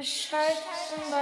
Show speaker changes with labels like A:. A: Schalten